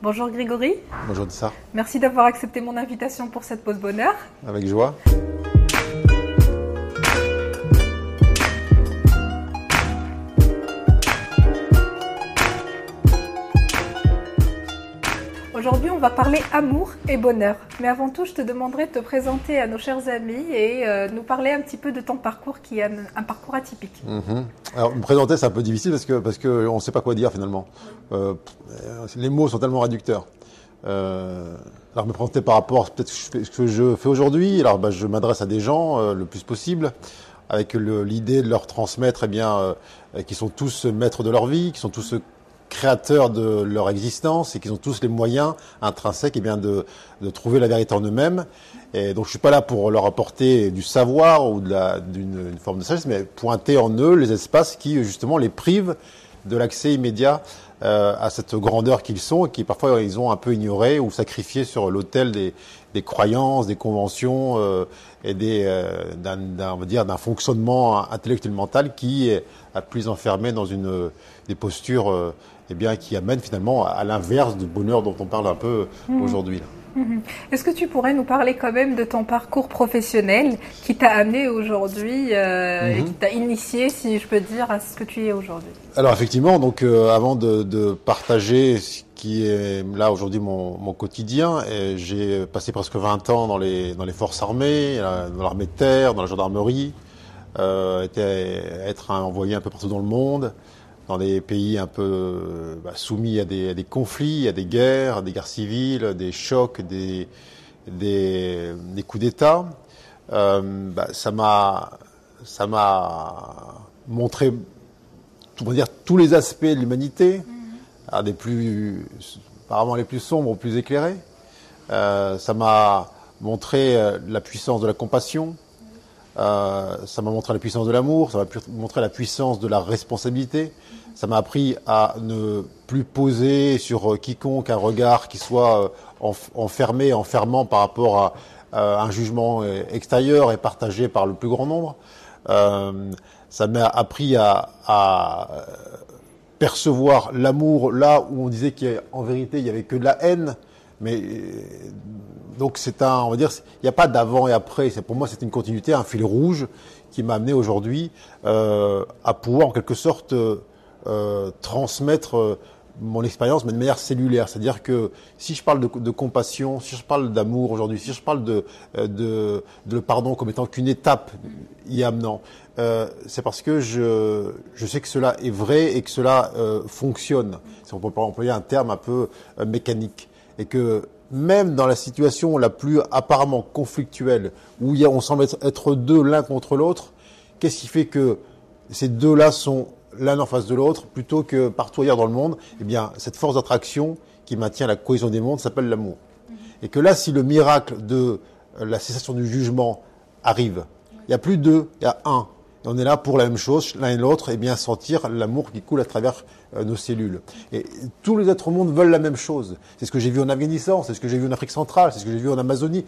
Bonjour Grégory. Bonjour Dissa. Merci d'avoir accepté mon invitation pour cette pause bonheur. Avec joie. Aujourd'hui, on va parler amour et bonheur. Mais avant tout, je te demanderai de te présenter à nos chers amis et euh, nous parler un petit peu de ton parcours qui est un, parcours atypique. Mhm. Alors, me présenter, c'est un peu difficile parce que parce que ne sait pas quoi dire finalement. Euh, les mots sont tellement réducteurs. Euh, alors, me présenter par rapport peut-être ce que je fais aujourd'hui. Alors, bah, je m'adresse à des gens le plus possible avec l'idée de leur transmettre, eh bien, euh, qui sont tous maîtres de leur vie, qui sont tous créateurs de leur existence et qui ont tous les moyens intrinsèques eh bien, de, de trouver la vérité en eux-mêmes. Et donc je suis pas là pour leur apporter du savoir ou d'une forme de sagesse, mais pointer en eux les espaces qui justement les privent de l'accès immédiat euh, à cette grandeur qu'ils sont et qui parfois ils ont un peu ignoré ou sacrifié sur l'autel des, des, croyances, des conventions euh, et des euh, d'un on va dire d'un fonctionnement intellectuel mental qui est à plus enfermé dans une des postures euh, eh bien, qui amène finalement à l'inverse du bonheur dont on parle un peu Mmh. aujourd'hui. Mhm. Est-ce que tu pourrais nous parler quand même de ton parcours professionnel qui t'a amené aujourd'hui euh, et Mhm. qui t'a initié, si je peux dire, à ce que tu es aujourd'hui? Alors effectivement, donc euh, avant de, de partager ce qui est là aujourd'hui mon, mon quotidien, j'ai passé presque 20 ans dans les, dans les forces armées, euh, dans l'armée de terre, dans la gendarmerie, euh, été, être un- envoyé un peu partout dans le monde, dans des pays un peu euh, bah, soumis à des, à des conflits, à des guerres, à des guerres civiles, des chocs, des, des, des coups d'État. Euh, bah, ça m'a ça m'a montré on va dire tous les aspects de l'humanité, à des plus apparemment les plus sombres aux plus éclairés. Euh, ça m'a montré la puissance de la compassion. Euh, ça m'a montré la puissance de l'amour, ça m'a montré la puissance de la responsabilité. Ça m'a appris à ne plus poser sur euh, quiconque un regard qui soit euh, enf- enfermé, enfermant par rapport à, un jugement extérieur et partagé par le plus grand nombre. Ça m'a appris à, à percevoir l'amour là où on disait qu'en vérité il y avait que de la haine. Mais donc c'est un, on va dire, il n'y a pas d'avant et après. Pour moi c'est une continuité, un fil rouge qui m'a amené aujourd'hui euh, à pouvoir en quelque sorte euh, euh, transmettre euh, mon expérience, mais de manière cellulaire. C'est-à-dire que si je parle de, compassion, si je parle d'amour aujourd'hui, si je parle de, euh, de, de le pardon comme étant qu'une étape y amenant, euh, c'est parce que je, je sais que cela est vrai et que cela euh, fonctionne. Si on peut employer un terme un peu mécanique. Et que même dans la situation la plus apparemment conflictuelle, où il y a, on semble être, être deux l'un contre l'autre, qu'est-ce qui fait que ces deux-là sont l'un en face de l'autre, plutôt que partout ailleurs dans le monde, eh bien, cette force d'attraction qui maintient la cohésion des mondes s'appelle l'amour. Et que là, si le miracle de la cessation du jugement arrive, il n'y a plus deux, il y a un. On est là pour la même chose, l'un et l'autre, et bien sentir l'amour qui coule à travers euh, nos cellules. Et tous les êtres au monde veulent la même chose. C'est ce que j'ai vu en Afghanistan, c'est ce que j'ai vu en Afrique centrale, c'est ce que j'ai vu en Amazonie.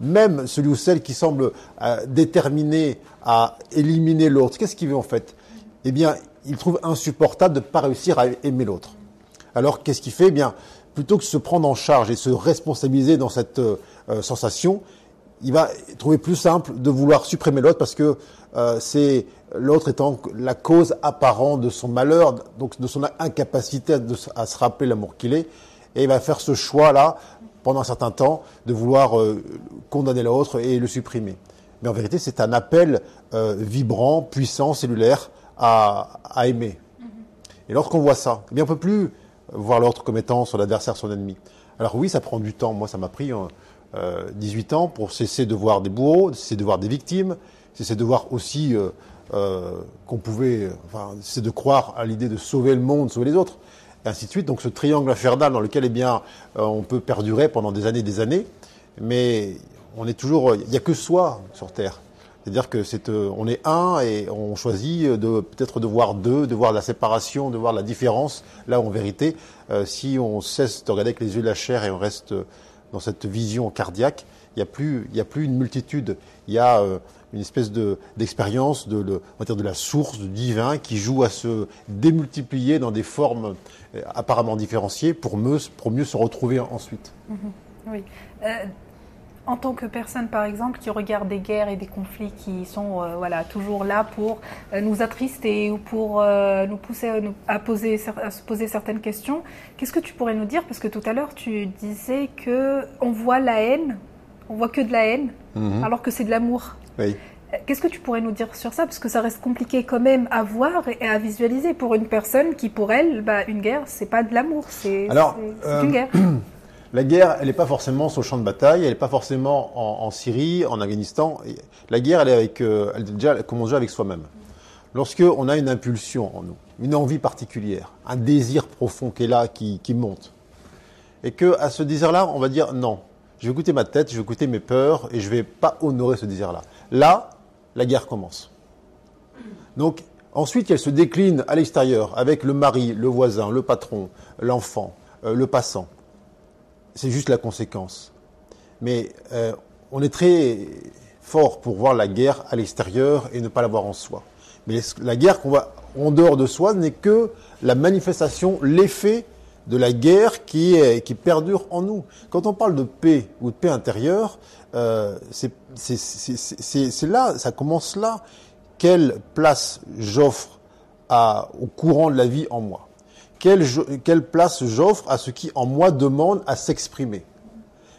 Même celui ou celle qui semble euh, déterminé à éliminer l'autre, qu'est-ce qu'il veut en fait? Eh bien, il trouve insupportable de ne pas réussir à aimer l'autre. Alors qu'est-ce qu'il fait? Eh bien, plutôt que de se prendre en charge et se responsabiliser dans cette euh, sensation, il va trouver plus simple de vouloir supprimer l'autre parce que euh, c'est l'autre étant la cause apparente de son malheur, donc de son incapacité à, de s- à se rappeler l'amour qu'il est, et il va faire ce choix-là pendant un certain temps de vouloir euh, condamner l'autre et le supprimer. Mais en vérité, c'est un appel euh, vibrant, puissant, cellulaire à, à aimer. Et lorsqu'on voit ça, eh bien, on peut plus voir l'autre comme étant son adversaire, son ennemi. Alors oui, ça prend du temps. Moi, ça m'a pris euh, 18 ans pour cesser de voir des bourreaux, cesser de voir des victimes, cesser de voir aussi euh, euh, qu'on pouvait, enfin, cesser de croire à l'idée de sauver le monde, sauver les autres, et ainsi de suite. Donc ce triangle infernal dans lequel, eh bien, euh, on peut perdurer pendant des années et des années, mais on est toujours, il n'y a que soi sur Terre. C'est-à-dire que c'est, euh, on est un et on choisit de peut-être de voir deux, de voir la séparation, de voir la différence. Là, en vérité, euh, si on cesse de regarder avec les yeux de la chair et on reste dans cette vision cardiaque, il n'y a plus, une multitude. Il y a euh, une espèce de, d'expérience de, la source, du divin, qui joue à se démultiplier dans des formes euh, apparemment différenciées pour mieux, se retrouver ensuite. Oui. Euh, en tant que personne, par exemple, qui regarde des guerres et des conflits qui sont euh, voilà, toujours là pour euh, nous attrister ou pour euh, nous pousser à, nous- à poser, à se poser certaines questions, qu'est-ce que tu pourrais nous dire? Parce que tout à l'heure, tu disais que on voit la haine, on voit que de la haine, Mhm. alors que c'est de l'amour. Oui. Qu'est-ce que tu pourrais nous dire sur ça? Parce que ça reste compliqué quand même à voir et à visualiser pour une personne qui, pour elle, bah, une guerre, c'est pas de l'amour, c'est une guerre. La guerre, elle n'est pas forcément sur le champ de bataille, elle n'est pas forcément en, Syrie, en Afghanistan. La guerre, elle est avec, euh, elle, déjà, commence déjà avec soi-même. Lorsque on a une impulsion en nous, une envie particulière, un désir profond qui est là, qui, monte, et que à ce désir-là, on va dire non, je vais écouter ma tête, je vais écouter mes peurs, et je vais pas honorer ce désir-là. Là, la guerre commence. Donc, ensuite, elle se décline à l'extérieur avec le mari, le voisin, le patron, l'enfant, euh, le passant c'est juste la conséquence. Mais euh, on est très fort pour voir la guerre à l'extérieur et ne pas la voir en soi. Mais la guerre qu'on voit en dehors de soi n'est que la manifestation, l'effet de la guerre qui, qui perdure en nous. Quand on parle de paix ou de paix intérieure, euh, c'est là, ça commence là. Quelle place j'offre au courant de la vie en moi? Quelle, place j'offre à ce qui en moi demande à s'exprimer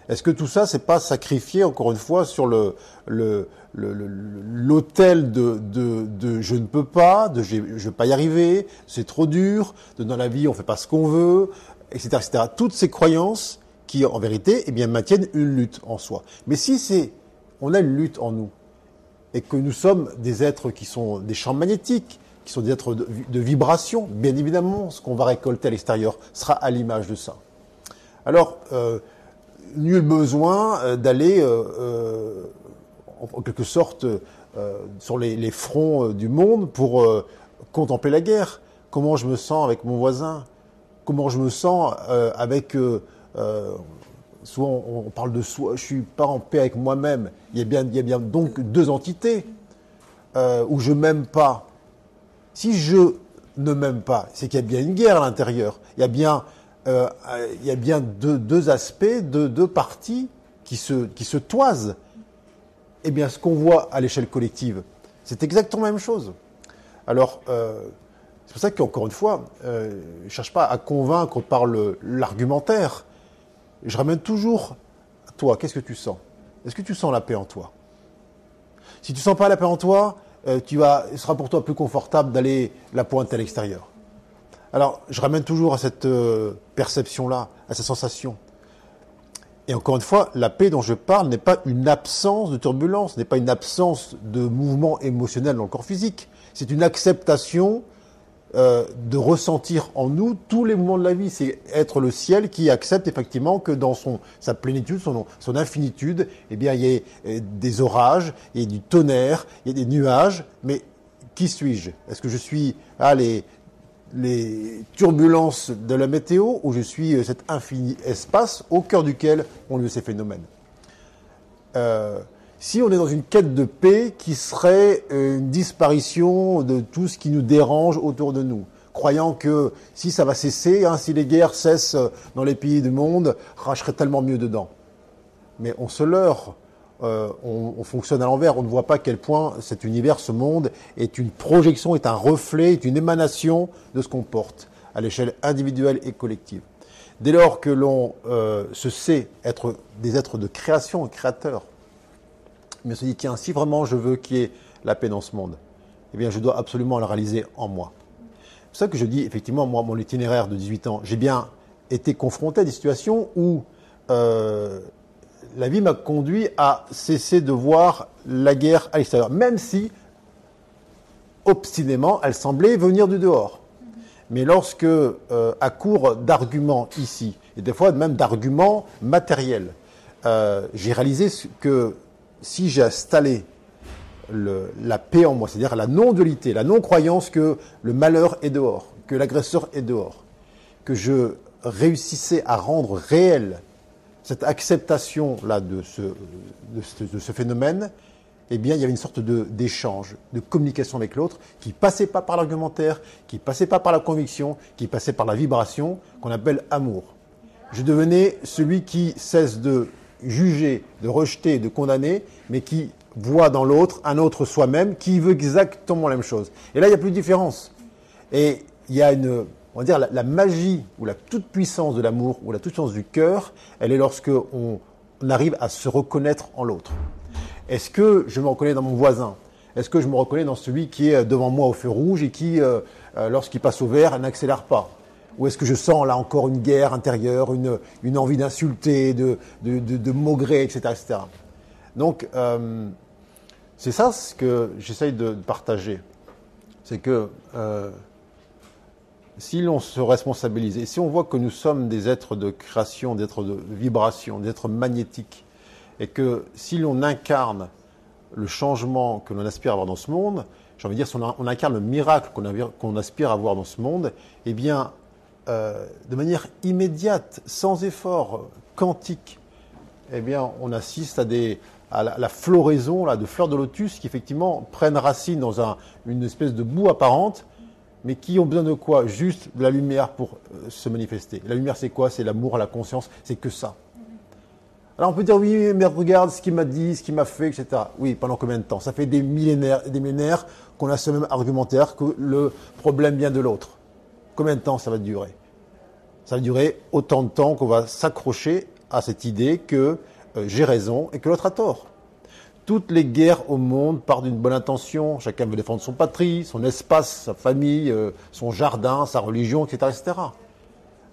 Est-ce que tout ça, c'est pas sacrifié encore une fois sur le le- l'autel de, je ne peux pas, de je vais pas y arriver, c'est trop dur, dans la vie on fait pas ce qu'on veut, etc., etc. Toutes ces croyances qui en vérité, eh bien, maintiennent une lutte en soi. Mais si c'est, on a une lutte en nous et que nous sommes des êtres qui sont des champs magnétiques, qui sont des êtres de, de vibration, bien évidemment, ce qu'on va récolter à l'extérieur sera à l'image de ça. Alors, euh, nul besoin euh, d'aller, euh, en, quelque sorte, sur les, les fronts du monde pour contempler la guerre. Comment je me sens avec mon voisin? Comment je me sens avec... souvent, on, parle de soi, je suis pas en paix avec moi-même. Il y a bien, il y a bien donc deux entités où je m'aime pas. Si je ne m'aime pas, c'est qu'il y a bien une guerre à l'intérieur. Il y a bien, euh, il y a bien deux, aspects, deux, parties qui se, qui se toisent. Eh bien, ce qu'on voit à l'échelle collective, c'est exactement la même chose. Alors, euh, c'est pour ça qu'encore une fois, euh, je ne cherche pas à convaincre par l'argumentaire. Je ramène toujours à toi, qu'est-ce que tu sens? Est-ce que tu sens la paix en toi? Si tu sens pas la paix en toi, euh, ce sera pour toi plus confortable d'aller la pointe à l'extérieur. Alors, je ramène toujours à cette euh, perception-là, à cette sensation. Et encore une fois, la paix dont je parle n'est pas une absence de turbulence, n'est pas une absence de mouvement émotionnel dans le corps physique. C'est une acceptation euh, de ressentir en nous tous les mouvements de la vie. C'est être le ciel qui accepte effectivement que dans son, sa plénitude, son, son infinitude, eh bien, il y ait euh, des orages, il y ait du tonnerre, il y ait des nuages. Mais qui suis-je? Est-ce que je suis ah, les, les turbulences de la météo ou je suis euh, cet infini espace au cœur duquel ont lieu ces phénomènes si on est dans une quête de paix qui serait euh, une disparition de tout ce qui nous dérange autour de nous, croyant que si ça va cesser, hein, si les guerres cessent euh, dans les pays du monde, serais tellement mieux dedans. Mais on se leurre, euh, on, on fonctionne à l'envers, on ne voit pas à quel point cet univers, ce monde, est une projection, est un reflet, est une émanation de ce qu'on porte à l'échelle individuelle et collective. Dès lors que l'on se sait être des êtres de création créateurs, mais on se dit, tiens, si vraiment je veux qu'il y ait la paix dans ce monde, eh bien, je dois absolument la réaliser en moi. C'est pour ça que je dis, effectivement, moi, mon itinéraire de 18 ans, j'ai bien été confronté à des situations où euh, la vie m'a conduit à cesser de voir la guerre à l'extérieur, même si, obstinément, elle semblait venir du dehors. Mais lorsque, euh, à court d'arguments ici, et des fois même d'arguments matériels, euh, j'ai réalisé que si j'ai installé la paix en moi, c'est-à-dire la non-dualité, la non-croyance que le malheur est dehors, que l'agresseur est dehors, que je réussissais à rendre réel cette acceptation-là de ce, de de phénomène, eh bien, il y avait une sorte d'échange, de, communication avec l'autre, qui passait pas par l'argumentaire, qui passait pas par la conviction, qui passait par la vibration, qu'on appelle amour. Je devenais celui qui cesse de juger, de rejeter, de condamner, mais qui voit dans l'autre un autre soi-même qui veut exactement la même chose. Et là, il n'y a plus de différence. Et il y a une, on va dire, la, magie ou la toute-puissance de l'amour ou la toute-puissance du cœur, elle est lorsque on, arrive à se reconnaître en l'autre. Est-ce que je me reconnais dans mon voisin? Est-ce que je me reconnais dans celui qui est devant moi au feu rouge et qui, euh, euh, lorsqu'il passe au vert, n'accélère pas? Ou est-ce que je sens là encore une guerre intérieure, une, envie d'insulter, de, de, etc., etc. Donc, euh, c'est ça ce que j'essaye de partager. C'est que euh, si l'on se responsabilise et si on voit que nous sommes des êtres de création, des êtres de vibration, des êtres magnétiques, et que si l'on incarne le changement que l'on aspire à avoir dans ce monde, j'ai envie de dire, si on, incarne le miracle qu'on aspire à avoir dans ce monde, eh bien, euh, de manière immédiate, sans effort, quantique, eh bien, on assiste à la, floraison de fleurs de lotus qui effectivement prennent racine dans un, une espèce de boue apparente, mais qui ont besoin de quoi? Juste de la lumière pour euh, se manifester. La lumière, c'est quoi? C'est l'amour, la conscience, c'est que ça. Alors on peut dire oui, mais regarde ce qu'il m'a dit, ce qu'il m'a fait, etc. Oui, pendant combien de temps? Ça fait des millénaires, des millénaires qu'on a ce même argumentaire que le problème vient de l'autre. Combien de temps ça va durer? Ça va durer autant de temps qu'on va s'accrocher à cette idée que euh, j'ai raison et que l'autre a tort. Toutes les guerres au monde partent d'une bonne intention. Chacun veut défendre son patrie, son espace, sa famille, euh, son jardin, sa religion, etc. etc.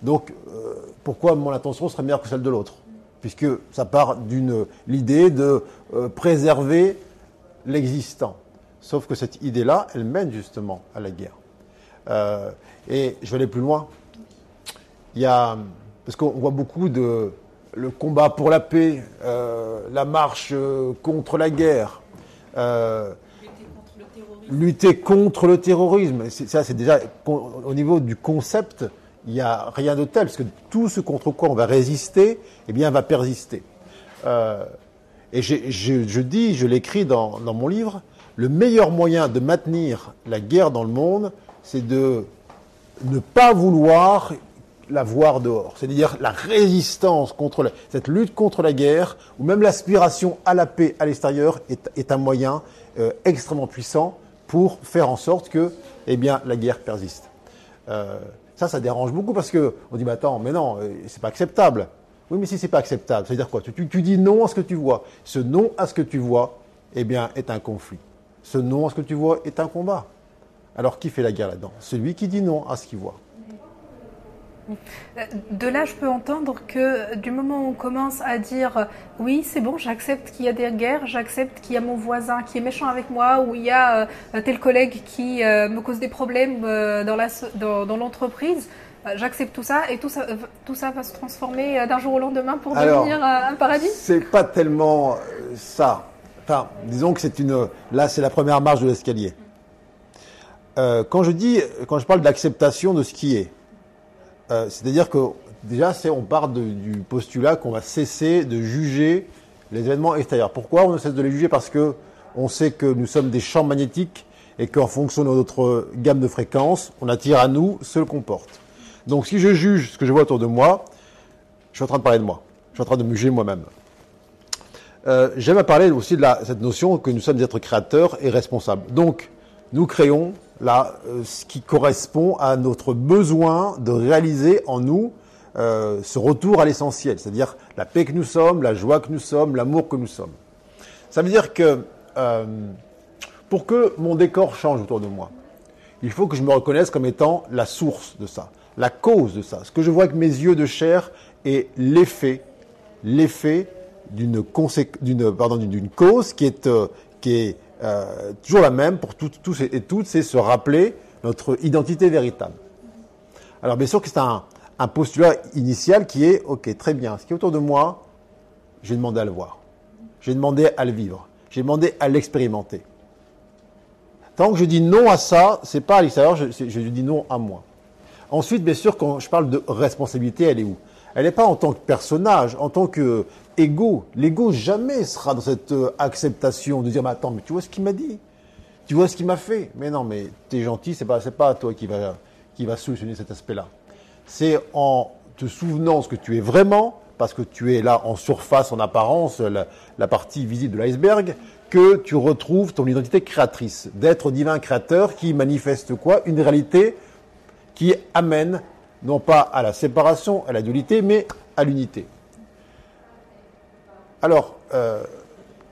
Donc, euh, pourquoi mon intention serait meilleure que celle de l'autre? Puisque ça part d'une l'idée de préserver l'existant. Sauf que cette idée-là, elle mène justement à la guerre. Et je vais aller plus loin. Il y a, parce qu'on voit beaucoup de, le combat pour la paix, euh, la marche euh, contre la guerre, euh, lutter contre le terrorisme. Ça, c'est déjà au niveau du concept, il n'y a rien de tel, parce que tout ce contre quoi on va résister, eh bien, va persister. et je, dis, je l'écris dans mon livre, le meilleur moyen de maintenir la guerre dans le monde, c'est de ne pas vouloir la voir dehors. C'est-à-dire la résistance contre cette lutte contre la guerre, ou même l'aspiration à la paix à l'extérieur est, un moyen euh, extrêmement puissant pour faire en sorte que, eh la guerre persiste. Euh, ça, ça dérange beaucoup parce que on dit, mais attends, mais non, euh, c'est pas acceptable. Oui, mais si c'est pas acceptable, c'est-à-dire quoi? Tu, tu, dis non à ce que tu vois. Ce non à ce que tu vois, eh bien, est un conflit. Ce non à ce que tu vois est un combat. Alors qui fait la guerre là-dedans? Celui qui dit non à ce qu'il voit. De là, je peux entendre que du moment où on commence à dire oui, c'est bon, j'accepte qu'il y a des guerres, j'accepte qu'il y a mon voisin qui est méchant avec moi, ou il y a euh, tel collègue qui euh, me cause des problèmes euh, dans l'entreprise, j'accepte tout ça et tout ça, tout ça va se transformer d'un jour au lendemain pour devenir un paradis? C'est pas tellement ça. Enfin, disons que c'est une. Là, c'est la première marche de l'escalier. Quand je dis, quand je parle d'acceptation de ce qui est, euh, c'est-à-dire que déjà, on part du postulat qu'on va cesser de juger les événements extérieurs. Pourquoi on cesse de les juger? Parce que on sait que nous sommes des champs magnétiques et qu'en fonction de notre gamme de fréquences, on attire à nous ce qu'on porte. Donc si je juge ce que je vois autour de moi, je suis en train de parler de moi. Je suis en train de me juger moi-même. Euh, J'aime à parler aussi de cette notion que nous sommes des êtres créateurs et responsables. Donc, nous créons là euh, ce qui correspond à notre besoin de réaliser en nous euh, ce retour à l'essentiel, c'est-à-dire la paix que nous sommes, la joie que nous sommes, l'amour que nous sommes. Ça veut dire que euh, pour que mon décor change autour de moi, il faut que je me reconnaisse comme étant la source de ça, la cause de ça. Ce que je vois avec mes yeux de chair est l'effet, l'effet d'une cause qui est euh, toujours la même pour tous et toutes, c'est se rappeler notre identité véritable. Alors bien sûr que c'est un, postulat initial qui est, ok, très bien, ce qui est autour de moi, j'ai demandé à le voir, j'ai demandé à le vivre, j'ai demandé à l'expérimenter. Tant que je dis non à ça, c'est pas à l'extérieur, je, je dis non à moi. Ensuite, bien sûr, quand je parle de responsabilité, elle est où? Elle n'est pas en tant que personnage, en tant que égaux. L'ego jamais sera dans cette euh, acceptation de dire, mais attends, mais tu vois ce qu'il m'a dit? Tu vois ce qu'il m'a fait? Mais non, mais t'es gentil, c'est pas, pas toi qui va, qui solutionner cet aspect-là. C'est en te souvenant ce que tu es vraiment, parce que tu es là en surface, en apparence, la, la partie visible de l'iceberg, que tu retrouves ton identité créatrice, d'être divin créateur qui manifeste quoi? Une réalité qui amène non pas à la séparation, à la dualité, mais à l'unité. Alors, euh,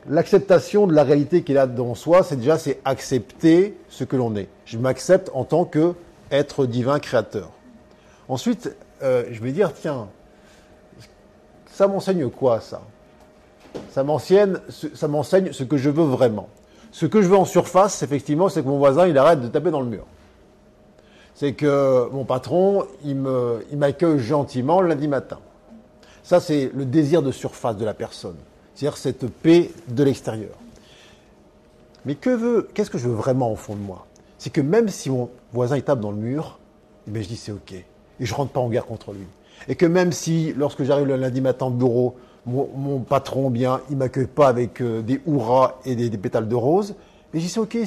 l'acceptation de la réalité qu'il a dans soi, c'est déjà c'est accepter ce que l'on est. Je m'accepte en tant que être divin créateur. Ensuite, euh, je vais dire tiens, ça m'enseigne quoi ça? Ça m'enseigne, ça m'enseigne ce que je veux vraiment. Ce que je veux en surface, effectivement, c'est que mon voisin il arrête de taper dans le mur. C'est que mon patron, il m'accueille gentiment lundi matin. Ça, c'est le désir de surface de la personne. C'est-à-dire cette paix de l'extérieur. Mais qu'est-ce que je veux vraiment au fond de moi? C'est que même si mon voisin tape dans le mur, eh bien, je dis c'est ok. Et je rentre pas en guerre contre lui. Et que même si, lorsque j'arrive le lundi matin au bureau, mon, patron, bien, il m'accueille pas avec euh, des hurrahs et des, pétales de rose, mais je dis c'est ok,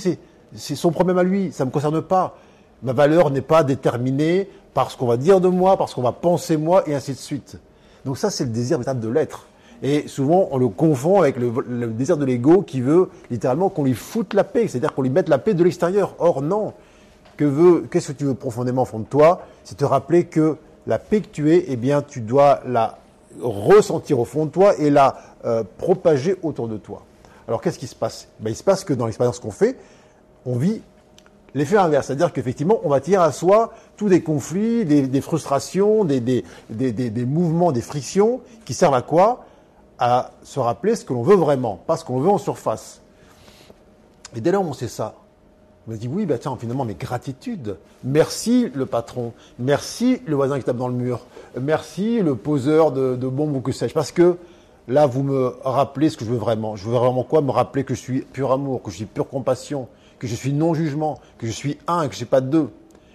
c'est, son problème à lui, ça me concerne pas. Ma valeur n'est pas déterminée par ce qu'on va dire de moi, par ce qu'on va penser moi, et ainsi de suite. Donc ça, c'est le désir véritable de l'être. Et souvent, on le confond avec le, désir de l'ego qui veut littéralement qu'on lui foute la paix, c'est-à-dire qu'on lui mette la paix de l'extérieur. Or, non. Que veut, qu'est-ce que tu veux profondément au fond de toi? C'est te rappeler que la paix que tu es, eh bien, tu dois la ressentir au fond de toi et la euh, propager autour de toi. Alors, qu'est-ce qui se passe? Ben, Il se passe que dans l'expérience qu'on fait, on vit l'effet inverse, c'est-à-dire qu'effectivement, on va tirer à soi tous des conflits, des, frustrations, des, des, mouvements, des frictions, qui servent à quoi? À se rappeler ce que l'on veut vraiment, pas ce qu'on veut en surface. Et dès lors on sait ça, on se dit oui, bah tiens, finalement, mais gratitude. Merci le patron, merci le voisin qui tape dans le mur, merci le poseur de, de bombes ou que sais-je, parce que là, vous me rappelez ce que je veux vraiment. Je veux vraiment quoi? Me rappeler que je suis pur amour, que je suis pure compassion, que je suis non-jugement, que je suis un que je n'ai pas deux.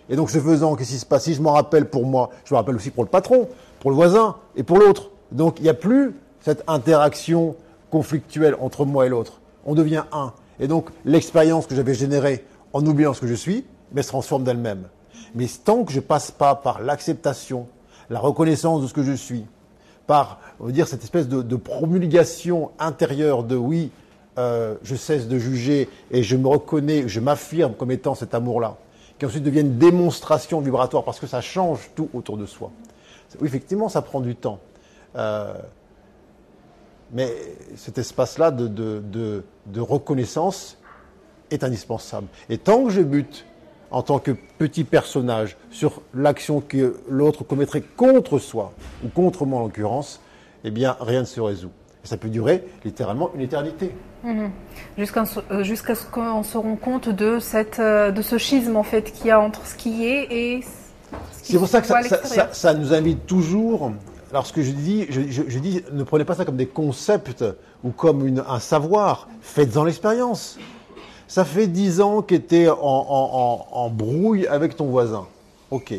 Et donc, ce faisant, qu'est-ce qui se passe? Si je m'en rappelle pour moi, je me rappelle aussi pour le patron, pour le voisin et pour l'autre. Donc, il n'y a plus cette interaction conflictuelle entre moi et l'autre. On devient un. Et donc, l'expérience que j'avais générée en oubliant ce que je suis, mais se transforme d'elle-même. Mais tant que je passe pas par l'acceptation, la reconnaissance de ce que je suis, par, on dire, cette espèce de, de promulgation intérieure de oui, euh, je cesse de juger et je me reconnais, je m'affirme comme étant cet amour-là, qui ensuite devient une démonstration vibratoire parce que ça change tout autour de soi. Oui, effectivement, ça prend du temps. Euh, mais cet espace-là de, de, reconnaissance est indispensable. Et tant que je bute en tant que petit personnage sur l'action que l'autre commettrait contre soi, ou contre moi en l'occurrence, eh bien, rien ne se résout. Et ça peut durer littéralement une éternité. Mhm. Euh, jusqu'à ce qu'on se rende compte de, cette, euh, de ce schisme en fait qu'il y a entre ce qui est et ce qui C'est pour ça que ça, nous invite toujours. Alors ce que je dis, je, dis, ne prenez pas ça comme des concepts ou comme une, un savoir. Faites-en l'expérience. Ça fait dix ans que tu es en, brouille avec ton voisin. Ok.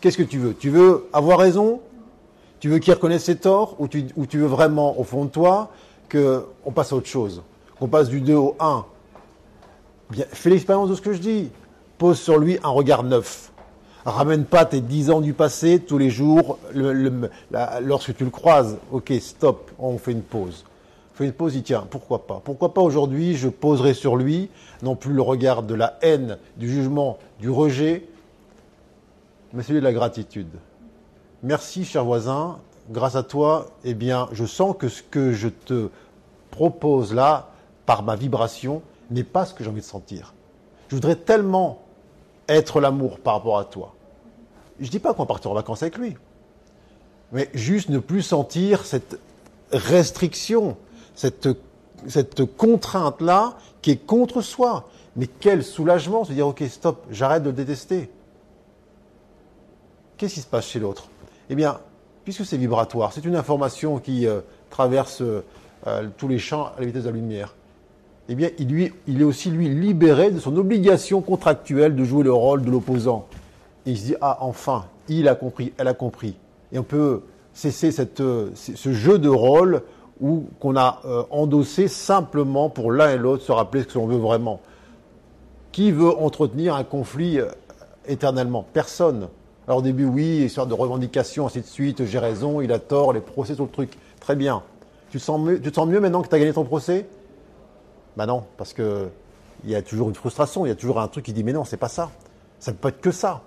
Qu'est-ce que tu veux? Tu veux avoir raison? Tu veux qu'il reconnaisse ses torts? Ou tu, ou tu veux vraiment, au fond de toi, qu'on passe à autre chose, qu'on passe du 2 au 1. Bien, fais l'expérience de ce que je dis. Pose sur lui un regard neuf. Ramène pas tes 10 ans du passé tous les jours lorsque tu le croises. Ok, stop, on fait une pause. Fais une pause, il tient, pourquoi pas? Pourquoi pas aujourd'hui, je poserai sur lui non plus le regard de la haine, du jugement, du rejet, mais celui de la gratitude. Merci, cher voisin, grâce à toi, eh bien, je sens que ce que je te propose là, par ma vibration, n'est pas ce que j'ai envie de sentir. Je voudrais tellement être l'amour par rapport à toi. Je ne dis pas qu'on partir en vacances avec lui, mais juste ne plus sentir cette restriction, cette, cette contrainte-là qui est contre soi. Mais quel soulagement se dire, ok, stop, j'arrête de le détester. Qu'est-ce qui se passe chez l'autre? Eh bien, puisque c'est vibratoire, c'est une information qui euh, traverse euh, tous les champs à la vitesse de la lumière, eh bien, il, lui, il est aussi, lui, libéré de son obligation contractuelle de jouer le rôle de l'opposant. Et il se dit, ah, enfin, il a compris, elle a compris. Et on peut cesser ce jeu de rôle ou qu'on a endossé simplement pour l'un et l'autre se rappeler ce qu'on veut vraiment. Qui veut entretenir un conflit éternellement? Personne. Alors au début, oui, histoire de revendication, ainsi de suite, j'ai raison, il a tort, les procès sur le truc. Très bien. Tu te sens mieux, tu sens mieux maintenant que tu as gagné ton procès? Ben non, parce que il y a toujours une frustration, il y a toujours un truc qui dit mais non, c'est pas ça. Ça ne peut être que ça.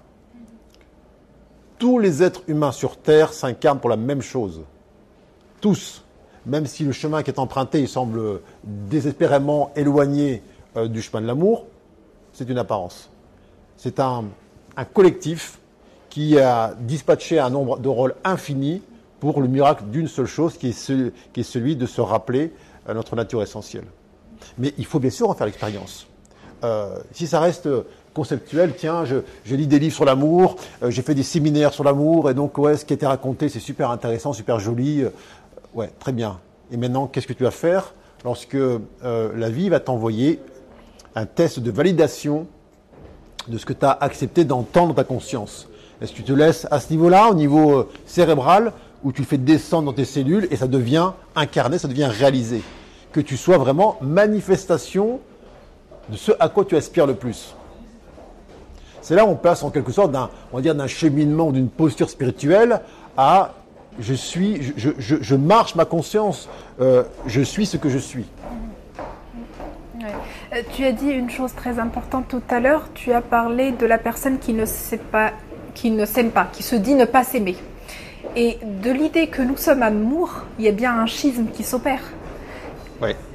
Tous les êtres humains sur Terre s'incarnent pour la même chose. Tous. Même si le chemin qui est emprunté il semble désespérément éloigné euh, du chemin de l'amour, c'est une apparence. C'est un, un collectif qui a dispatché un nombre de rôles infini pour le miracle d'une seule chose, qui est, celui, de se rappeler euh, notre nature essentielle. Mais il faut bien sûr en faire l'expérience. Euh, si ça reste conceptuel, tiens, je, lis des livres sur l'amour, euh, j'ai fait des séminaires sur l'amour, et donc, ouais, ce qui été raconté, c'est super intéressant, super joli. ouais, très bien. Et maintenant, qu'est-ce que tu vas faire lorsque la vie va t'envoyer un test de validation de ce que tu as accepté d'entendre ta conscience? Est-ce que tu te laisses à ce niveau-là, au niveau euh, cérébral, où tu fais descendre dans tes cellules et ça devient incarné, ça devient réalisé Que tu sois vraiment manifestation de ce à quoi tu aspires le plus. C'est là où on passe en quelque sorte d'un, on va dire, cheminement, d'une posture spirituelle à je suis, je, marche ma conscience, euh, je suis ce que je suis. Euh, tu as dit une chose très importante tout à l'heure, tu as parlé de la personne qui ne sait pas qui ne s'aime pas, qui se dit ne pas s'aimer. Et de l'idée que nous sommes amour, il y a bien un schisme qui s'opère.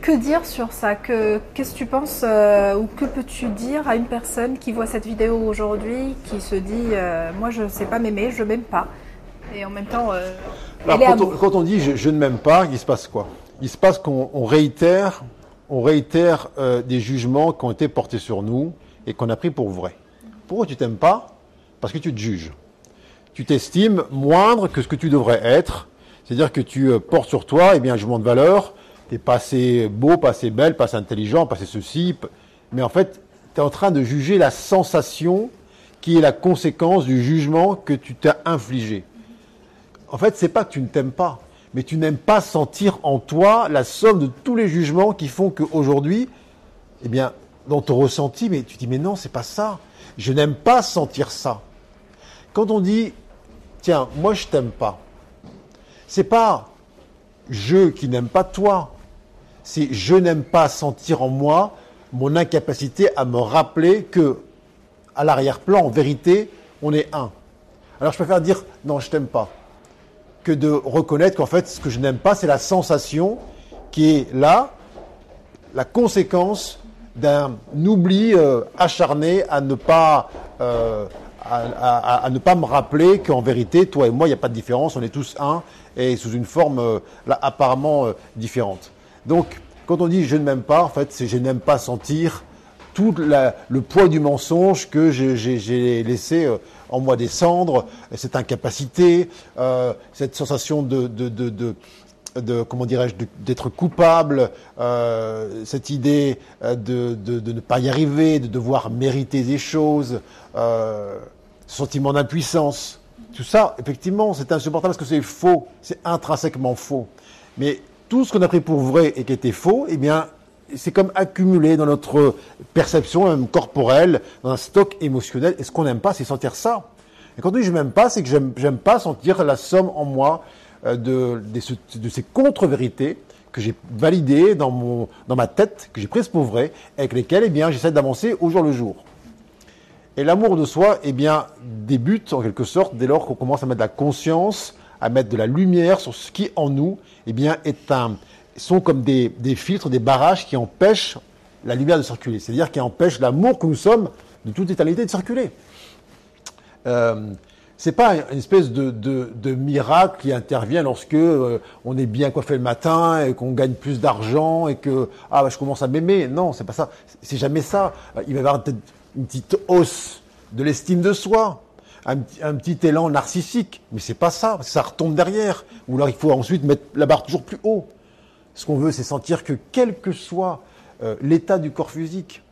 Que dire sur ça Qu'est-ce que tu penses euh, ou que peux-tu dire à une personne qui voit cette vidéo aujourd'hui, qui se dit euh, moi je ne sais pas m'aimer, je m'aime pas, et en même temps euh, quand, on, dit je, ne m'aime pas, il se passe quoi? Il se passe qu'on réitère, on réitère des jugements qui ont été portés sur nous et qu'on a pris pour vrai. Pourquoi tu t'aimes pas? Parce que tu te juges. Tu t'estimes moindre que ce que tu devrais être, c'est-à-dire que tu euh, portes sur toi eh bien, un jugement de valeur, tu n'es pas assez beau, pas assez belle, pas assez intelligent, pas assez ceci, mais en fait, tu es en train de juger la sensation qui est la conséquence du jugement que tu t'as infligé. En fait, c'est pas que tu ne t'aimes pas, mais tu n'aimes pas sentir en toi la somme de tous les jugements qui font qu'aujourd'hui, eh bien, dans ton ressenti, mais tu dis mais non, c'est pas ça. Je n'aime pas sentir ça. Quand on dit, tiens, moi je t'aime pas, c'est pas je qui n'aime pas toi, c'est je n'aime pas sentir en moi mon incapacité à me rappeler que, à l'arrière-plan, en vérité, on est un. Alors je préfère dire non, je t'aime pas, que de reconnaître qu'en fait, ce que je n'aime pas, c'est la sensation qui est là, la conséquence d'un oubli euh, acharné à ne pas euh, à, ne pas me rappeler qu'en vérité, toi et moi, il n'y a pas de différence, on est tous un, et sous une forme euh, apparemment euh, différente. Donc, quand on dit je ne m'aime pas, en fait, c'est je n'aime pas sentir tout le poids du mensonge que j'ai laissé euh, en moi descendre, cette incapacité, cette sensation de, de, comment dirais-je d'être coupable, cette idée de, de, ne pas y arriver, de devoir mériter des choses, sentiment d'impuissance. Tout ça, effectivement, c'est insupportable parce que c'est faux, c'est intrinsèquement faux. Mais tout ce qu'on a pris pour vrai et qui était faux, eh bien, c'est comme accumulé dans notre perception, même corporelle, dans un stock émotionnel. Et ce qu'on n'aime pas, c'est sentir ça. Et quand on dit je m'aime pas, c'est que j'aime pas sentir la somme en moi euh, de, ces contre-vérités que j'ai validées dans, mon, dans ma tête, que j'ai prises pour vrai, avec lesquelles, eh bien, j'essaie d'avancer au jour le jour. Et l'amour de soi, eh bien, débute en quelque sorte dès lors qu'on commence à mettre de la conscience, à mettre de la lumière sur ce qui en nous, eh bien, est un, sont comme des, des filtres, des barrages qui empêchent la lumière de circuler. C'est-à-dire qui empêchent l'amour que nous sommes de toute éternité de circuler. Euh, c'est pas une espèce de, de, miracle qui intervient lorsque euh, on est bien coiffé le matin et qu'on gagne plus d'argent et que ah bah, je commence à m'aimer. Non, c'est pas ça. C'est jamais ça. Il va y avoir peut-être une petite hausse de l'estime de soi, un, petit élan narcissique. Mais c'est pas ça, ça retombe derrière. Ou alors il faut ensuite mettre la barre toujours plus haut. Ce qu'on veut, c'est sentir que quel que soit euh, l'état du corps physique,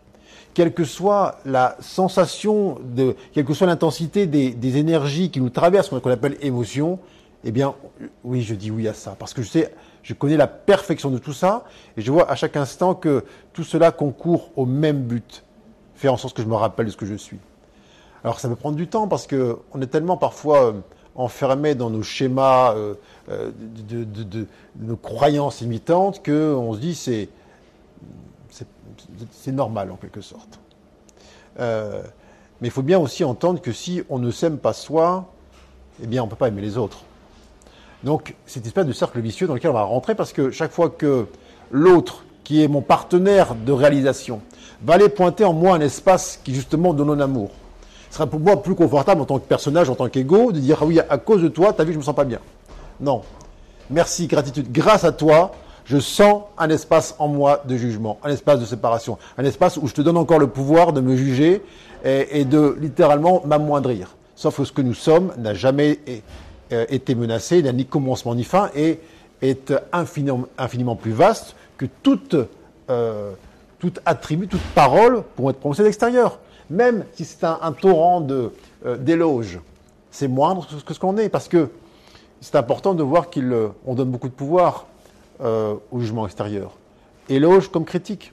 quelle que soit la sensation, de, quelle que soit l'intensité des, énergies qui nous traversent, qu'on appelle émotion, Eh bien, oui, je dis oui à ça, parce que je sais, je connais la perfection de tout ça, et je vois à chaque instant que tout cela concourt au même but, faire en sorte que je me rappelle de ce que je suis. Alors ça peut prendre du temps, parce que on est tellement parfois euh, enfermé dans nos schémas, euh, euh, de, nos croyances imitantes, qu'on se dit c'est c'est normal en quelque sorte. mais il faut bien aussi entendre que si on ne s'aime pas soi, eh bien on ne peut pas aimer les autres. Donc, c'est une espèce de cercle vicieux dans lequel on va rentrer parce que chaque fois que l'autre, qui est mon partenaire de réalisation, va aller pointer en moi un espace qui justement donne un amour, ce sera pour moi plus confortable en tant que personnage, en tant qu'ego, de dire ah oui, à cause de toi, t'as vu, je me sens pas bien. Non. Merci, gratitude. Grâce à toi, je sens un espace en moi de jugement, un espace de séparation, un espace où je te donne encore le pouvoir de me juger et, de littéralement m'amoindrir. Sauf que ce que nous sommes n'a jamais euh, été menacé, n'a ni commencement ni fin, et est infiniment, plus vaste que toute, euh, tout attribut, toute parole pour être prononcée de l'extérieur. Même si c'est un, torrent euh, d'éloges, c'est moindre que ce qu'on est, parce que c'est important de voir qu'on donne beaucoup de pouvoir au jugement extérieur. Éloge comme critique.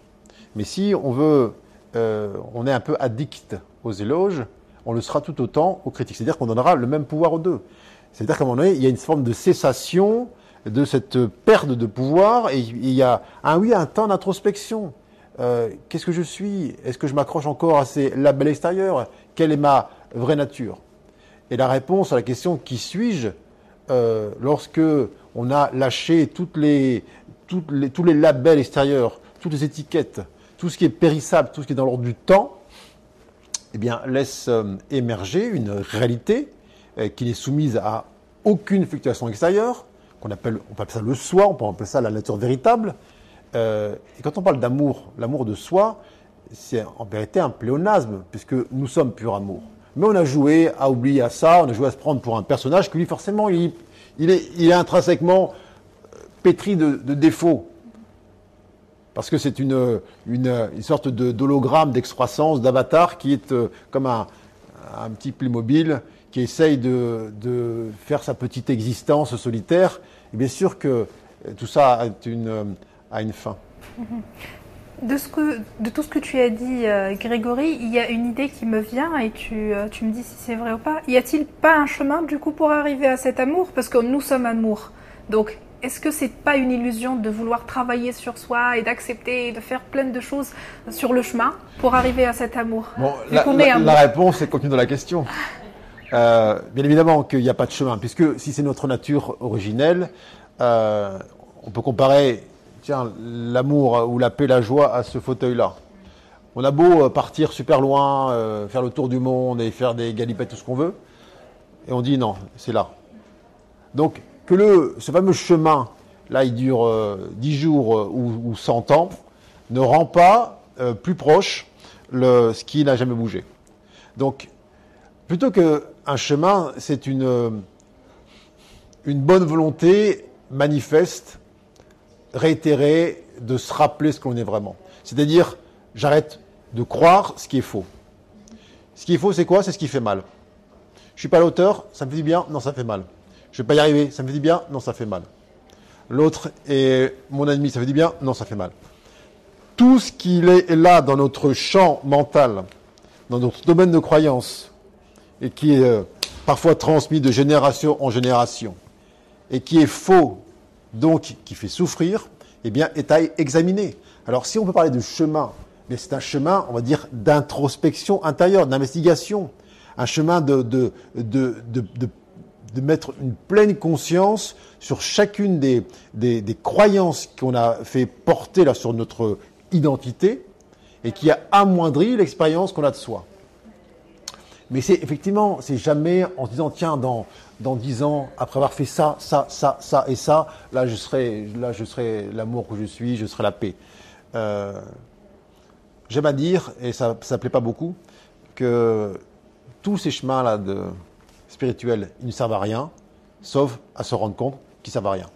Mais si on veut, on est un peu addict aux éloges, on le sera tout autant aux critiques. C'est-à-dire qu'on donnera le même pouvoir aux deux. C'est-à-dire qu'à un moment donné, il y a une forme de cessation de cette perte de pouvoir et il y a un oui, un temps d'introspection. Euh, qu'est-ce que je suis? Est-ce que je m'accroche encore à ces labels extérieurs? Quelle est ma vraie nature? Et la réponse à la question qui suis-je? Euh, lorsque on a lâché tous les labels extérieurs, toutes les étiquettes, tout ce qui est périssable, tout ce qui est dans l'ordre du temps, eh bien, laisse euh, émerger une réalité euh, qui n'est soumise à aucune fluctuation extérieure, qu'on appelle, on ça le soi, on peut appeler ça la nature véritable. Euh, et quand on parle d'amour, l'amour de soi, c'est en vérité un pléonasme, puisque nous sommes pur amour. Mais on a joué à oublier ça, on a joué à se prendre pour un personnage qui lui, forcément, il, il est, intrinsèquement euh, pétri de, défauts. Parce que c'est une, une, sorte d'hologramme d'excroissance, d'avatar, qui est comme un, un petit Playmobil qui essaye de, faire sa petite existence solitaire, et bien sûr que tout ça a une, a une fin. De, ce que, de tout ce que tu as dit, euh, Grégory, il y a une idée qui me vient et tu, euh, tu me dis si c'est vrai ou pas. Y a-t-il pas un chemin du coup pour arriver à cet amour? Parce que nous sommes amour. Donc est-ce que c'est pas une illusion de vouloir travailler sur soi et d'accepter et de faire plein de choses sur le chemin pour arriver à cet amour? Bon, la, la, réponse est contenue dans la question. Euh, bien évidemment qu'il n'y a pas de chemin, puisque si c'est notre nature originelle, on peut comparer, tiens, l'amour ou la paix, la joie à ce fauteuil-là. On a beau euh, partir super loin, faire le tour du monde et faire des galipettes, tout ce qu'on veut, et on dit non, c'est là. Donc, que le, ce fameux chemin, là, il dure 10 jours ou, ou, 100 ans, ne rend pas plus proche ce qui n'a jamais bougé. Donc, plutôt que un chemin, c'est une, une bonne volonté manifeste, réitérée, de se rappeler ce qu'on est vraiment. C'est-à-dire, j'arrête de croire ce qui est faux. Ce qui est faux, c'est quoi? C'est ce qui fait mal. Je suis pas l'auteur, ça me fait du bien, non, ça fait mal. Je vais pas y arriver, ça me fait du bien, non, ça fait mal. L'autre est mon ennemi, ça fait du bien, non, ça fait mal. Tout ce qui est là dans notre champ mental, dans notre domaine de croyance, et qui est euh, parfois transmis de génération en génération et qui est faux, donc qui fait souffrir, eh bien, est à examiner. Alors, si on peut parler de chemin, mais c'est un chemin, on va dire, d'introspection intérieure, d'investigation, un chemin de, de, de, de, mettre une pleine conscience sur chacune des, des, des croyances qu'on a fait porter là sur notre identité et qui a amoindri l'expérience qu'on a de soi. Mais c'est effectivement, c'est jamais en se disant tiens dans dans dix ans après avoir fait ça, ça, ça, ça et ça, là je serai là je serai l'amour que je suis, je serai la paix. Euh, J'aime à dire et ça ça plaît pas beaucoup que tous ces chemins là de spirituels ils ne servent à rien, sauf à se rendre compte qu'ils servent à rien.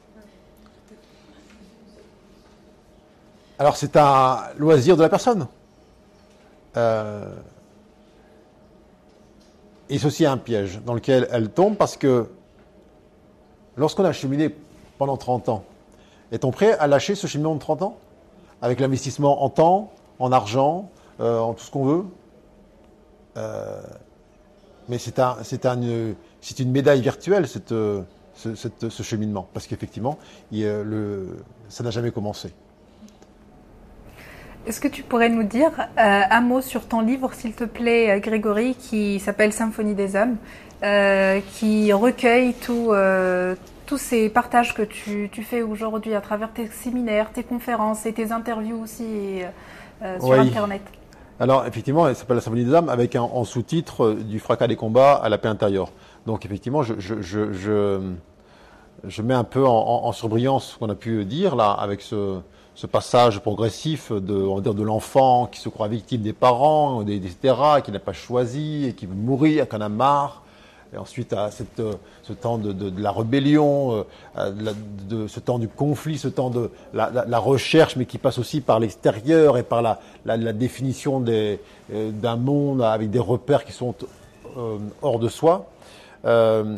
Alors c'est un loisir de la personne. Euh, et c'est aussi un piège dans lequel elle tombe parce que lorsqu'on a cheminé pendant 30 ans, est-on prêt à lâcher ce cheminement de 30 ans? Avec l'investissement en temps, en argent, euh, en tout ce qu'on veut? Euh, Mais c'est un, c'est un, c'est une médaille virtuelle, cette, ce, cheminement. Parce qu'effectivement, ça n'a jamais commencé. Est-ce que tu pourrais nous dire euh, un mot sur ton livre, s'il te plaît, euh, Grégory, qui s'appelle Symphonie des âmes, euh, qui recueille tout, euh, tous ces partages que tu, tu fais aujourd'hui à travers tes séminaires, tes conférences et tes interviews aussi sur Oui. Internet? Alors, effectivement, elle s'appelle la Symphonie des âmes avec un, en sous-titre du fracas des combats à la paix intérieure. Donc, effectivement, je, je, je, je, je mets un peu en, en, en surbrillance ce qu'on a pu dire là avec ce, ce passage progressif de, on dire, de l'enfant qui se croit victime des parents, etc., qui n'a pas choisi et qui veut mourir, qui en a marre. Et ensuite, à cette, euh, ce temps de, de- de la rébellion, euh, de, la- de ce temps du conflit, ce temps de la, la- la recherche, mais qui passe aussi par l'extérieur et par la, définition euh, d'un monde avec des repères qui sont euh, hors de soi. Euh,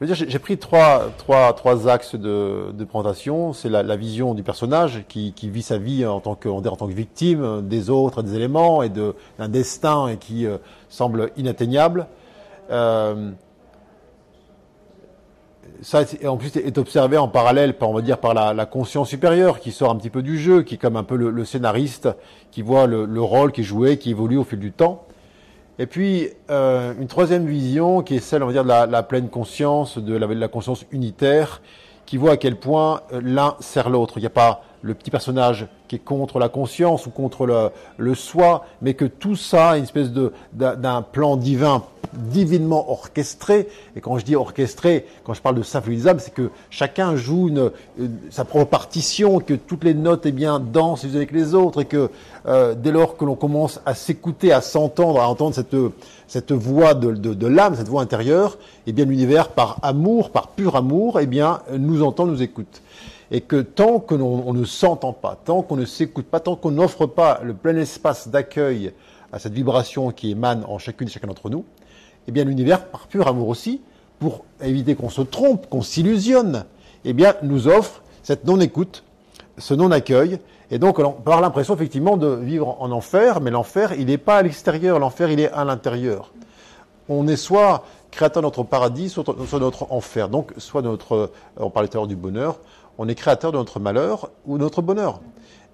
je veux dire, j'ai pris trois, trois, trois axes de, de présentation. C'est la, vision du personnage qui, qui vit sa vie en tant que, tant que victime des autres, des éléments et de- d'un destin et qui euh, semble inatteignable. Euh, ça, en plus, est observé en parallèle, par, on va dire, par la, la conscience supérieure qui sort un petit peu du jeu, qui est comme un peu le, le scénariste, qui voit le, le rôle qui est joué, qui évolue au fil du temps. Et puis, euh, une troisième vision qui est celle, on va dire, de la, pleine conscience, de la, de la conscience unitaire, qui voit à quel point euh, l'un sert l'autre. Il n'y a pas le petit personnage qui est contre la conscience ou contre le, le soi, mais que tout ça est une espèce de d'un plan divin, divinement orchestré. Et quand je dis orchestré, quand je parle de âmes, c'est que chacun joue une- sa propre partition, que toutes les notes eh bien dansent les unes avec les autres, et que euh, dès lors que l'on commence à s'écouter, à s'entendre, à entendre cette cette voix de, de, de l'âme, cette voix intérieure, eh bien l'univers, par amour, par pur amour, eh bien nous entend, nous écoute. Et que tant que l'on on ne s'entend pas, tant qu'on ne s'écoute pas, tant qu'on n'offre pas le plein espace d'accueil à cette vibration qui émane en chacune et chacun d'entre nous, eh bien l'univers, par pur amour aussi, pour éviter qu'on se trompe, qu'on s'illusionne, eh bien nous offre cette non-écoute, ce non-accueil, et donc on peut l'impression effectivement de vivre en enfer, mais l'enfer, il n'est pas à l'extérieur, l'enfer, il est à l'intérieur. On est soit créateur de notre paradis, soit soit de notre enfer. Donc, soit de notre, euh, on parlait tout à l'heure du bonheur, on est créateur de notre malheur ou de notre bonheur.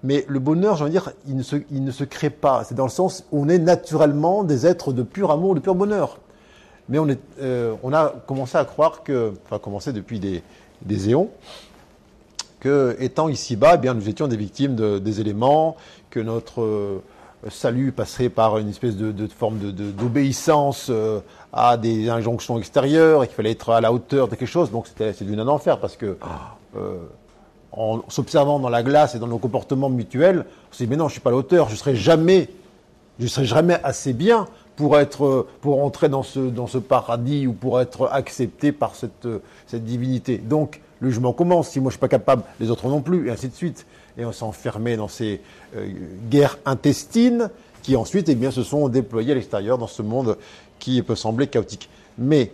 Mais le bonheur, j'ai envie de dire, il ne se, il ne se crée pas. C'est dans le sens où on est naturellement des êtres de pur amour, de pur bonheur. Mais on, est, euh, on a commencé à croire que, enfin, commencé depuis des, des éons, que étant ici-bas, eh bien, nous étions des victimes de- des éléments, que notre euh, salut passerait par une espèce de, forme de- de- d'obéissance euh, à des injonctions extérieures et qu'il fallait être à la hauteur de quelque chose. Donc c'était devenu un enfer parce que euh, en s'observant dans la glace et dans nos comportements mutuels, on s'est dit mais non, je suis pas à la hauteur, je serai jamais, je serai jamais assez bien pour être, euh, pour entrer dans ce dans ce paradis ou pour être accepté par cette euh, cette divinité. Donc le jugement commence. Si moi je suis pas capable, les autres non plus, et ainsi de suite. Et on s'est enfermé dans ces guerres intestines qui ensuite, eh bien, se sont déployées à l'extérieur dans ce monde qui peut sembler chaotique. Mais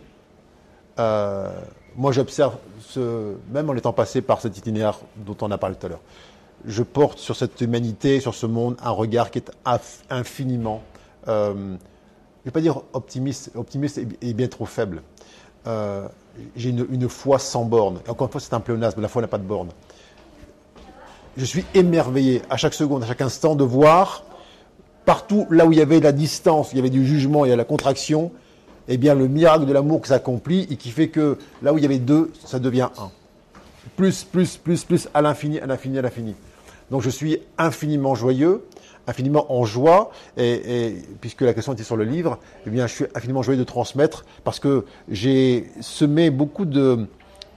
euh, moi, j'observe, ce, même en étant passé par cet itinéraire dont on a parlé tout à l'heure, je porte sur cette humanité, sur ce monde, un regard qui est inf- infiniment, euh, je ne vais pas dire optimiste, optimiste est, bien trop faible. Euh, J'ai une, foi sans borne. Encore une fois, c'est un pléonasme, la foi n'a pas de borne. Je suis émerveillé à chaque seconde, à chaque instant de voir partout là où il y avait la distance, il y avait du jugement, il y a la contraction, eh bien le miracle de l'amour qui s'accomplit et qui fait que là où il y avait deux, ça devient un. Plus, plus, plus, plus, à l'infini, à l'infini, à l'infini. Donc je suis infiniment joyeux, infiniment en joie, et, puisque la question était sur le livre, eh bien je suis infiniment joyeux de transmettre parce que j'ai semé beaucoup de,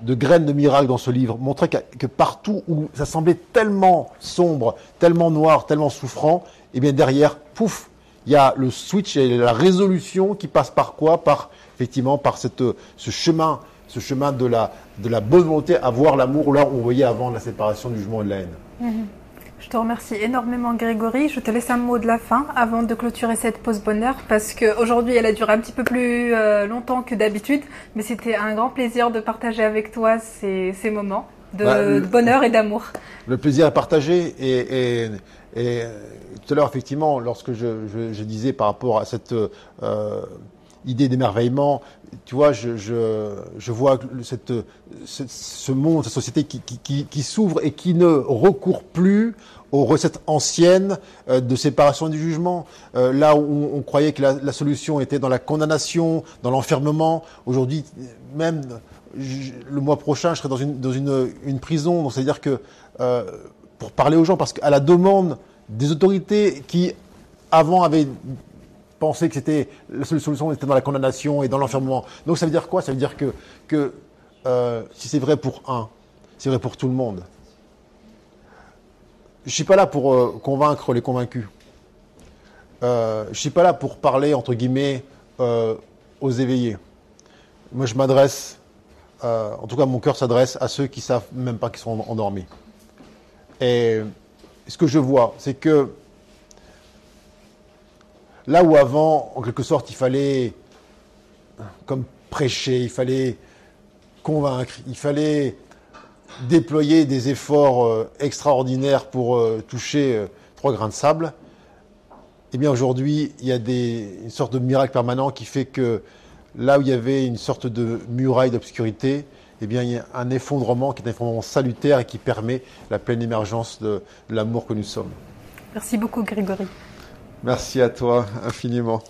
graines de miracles dans ce livre, montrer que, que partout où ça semblait tellement sombre, tellement noir, tellement souffrant, et bien derrière, pouf, il y a le switch et la résolution qui passe par quoi Par effectivement par cette, ce chemin, ce chemin de la, de la bonne volonté à voir l'amour là où on voyait avant la séparation du jugement et de la haine. Je te remercie énormément Grégory. Je te laisse un mot de la fin avant de clôturer cette pause bonheur parce qu'aujourd'hui elle a duré un petit peu plus euh, longtemps que d'habitude, mais c'était un grand plaisir de partager avec toi ces, ces moments de, Bah, le- bonheur et d'amour. Le plaisir est partagé et, et, et, euh, tout à l'heure, effectivement, lorsque je, disais par rapport à cette euh, idée d'émerveillement, tu vois, je, vois cette, ce, monde, cette société qui, s'ouvre et qui ne recourt plus aux recettes anciennes euh, de séparation du jugement. Euh, là où on, croyait que la, solution était dans la condamnation, dans l'enfermement, aujourd'hui, même le mois prochain, je serai dans une, dans une, une prison. Donc, c'est-à-dire que pour parler aux gens, parce qu'à la demande des autorités qui, avant, avaient pensé que c'était la seule solution était dans la condamnation et dans l'enfermement. Donc, ça veut dire quoi? Ça veut dire que, euh, si c'est vrai pour un, c'est vrai pour tout le monde. Je suis pas là pour euh, convaincre les convaincus. Euh, je suis pas là pour parler entre guillemets euh, aux éveillés. Moi, je m'adresse, en tout cas, mon cœur s'adresse à ceux qui savent même pas qu'ils sont endormis. Ce que je vois, c'est que là où avant, en quelque sorte, il fallait comme prêcher, il fallait convaincre, il fallait déployer des efforts euh, extraordinaires pour euh, toucher euh, trois grains de sable. Eh bien aujourd'hui, il y a une sorte de miracle permanent qui fait que là où il y avait une sorte de muraille d'obscurité, eh bien, il y a un effondrement qui est un effondrement salutaire et qui permet la pleine émergence de, de l'amour que nous sommes. Merci beaucoup, Grégory. Merci à toi infiniment.